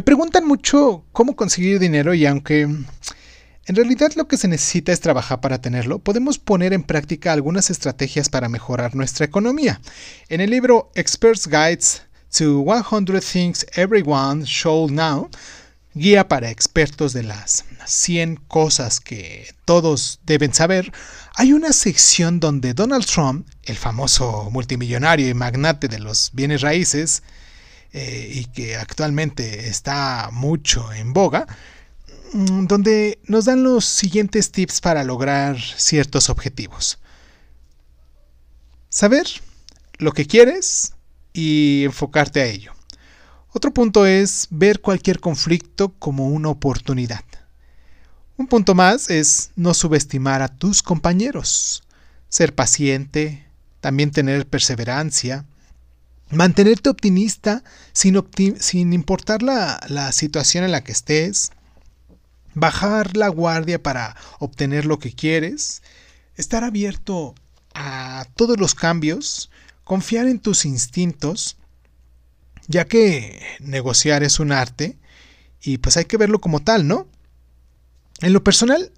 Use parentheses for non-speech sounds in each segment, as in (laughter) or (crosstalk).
Me preguntan mucho cómo conseguir dinero y aunque en realidad lo que se necesita es trabajar para tenerlo, podemos poner en práctica algunas estrategias para mejorar nuestra economía. En el libro Experts Guides to 100 Things Everyone Should Know, guía para expertos de las 100 cosas que todos deben saber, hay una sección donde Donald Trump, el famoso multimillonario y magnate de los bienes raíces, eh, y que actualmente está mucho en boga, mm, donde nos dan los siguientes tips para lograr ciertos objetivos. Saber lo que quieres y enfocarte a ello. Otro punto es ver cualquier conflicto como una oportunidad. Un punto más es no subestimar a tus compañeros, ser paciente, también tener perseverancia, mantenerte optimista sin, sin importar la, la situación en la que estés, bajar la guardia para obtener lo que quieres, estar abierto a todos los cambios, confiar en tus instintos, ya que negociar es un arte y pues hay que verlo como tal, ¿no? En lo personal,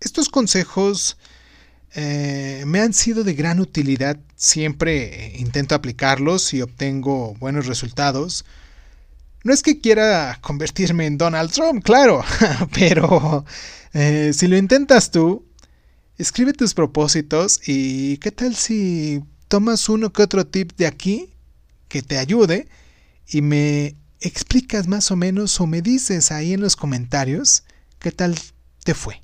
estos consejos eh, me han sido de gran utilidad, siempre intento aplicarlos y obtengo buenos resultados. No es que quiera convertirme en Donald Trump, claro, (laughs) pero eh, si lo intentas tú, escribe tus propósitos y qué tal si tomas uno que otro tip de aquí que te ayude y me explicas más o menos o me dices ahí en los comentarios qué tal te fue.